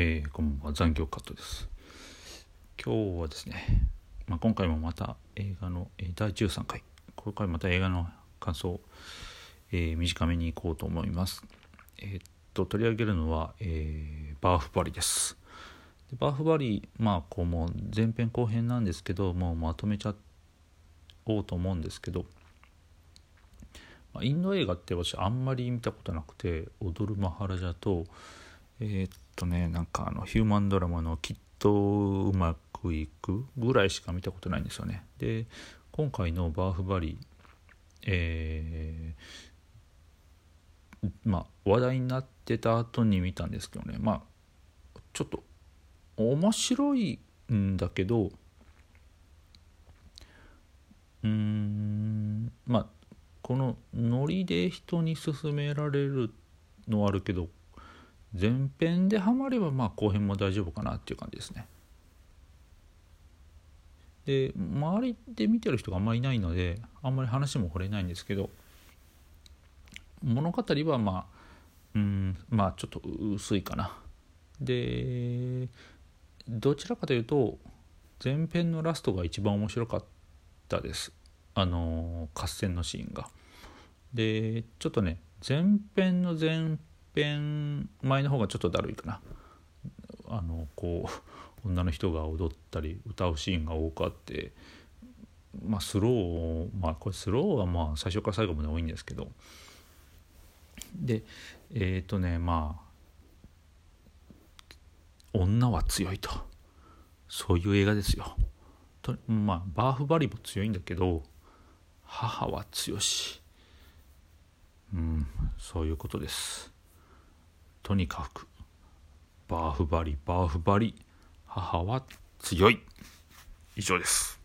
えー、こんばんは残業カットです。今日はですね、まあ、今回もまた映画の、えー、第13回。今回また映画の感想、えー、短めにいこうと思います。えー、っと取り上げるのは、えー、バーフバリです。でバーフバリまあこうもう前編後編なんですけどもうまとめちゃおうと思うんですけどインド映画って私あんまり見たことなくて「踊るマハラジャ」とえー、っとねなんかあのヒューマンドラマの「きっとうまくいく」ぐらいしか見たことないんですよね。で今回のバーフバリーえー、まあ話題になってた後に見たんですけどねまあちょっと面白いんだけどうんまあこのノリで人に勧められるのはあるけど前編でハマればまあ後編も大丈夫かなっていう感じですね。で周りで見てる人があんまりいないのであんまり話も掘れないんですけど物語はまあうんまあちょっと薄いかな。でどちらかというと前編のラストが一番面白かったですあの合戦のシーンが。でちょっとね前編の前編前の方がちょっとだるいかな。あのこう女の人が踊ったり歌うシーンが多くあってまあスローまあこれスローはまあ最初から最後まで多いんですけど。でえっ、ー、とねまあ女は強いと。そういう映画ですよ。とまあバーフバリも強いんだけど母は強し。うんそういうことです。とにかくバーフバリバーフバリ母は強い。以上です。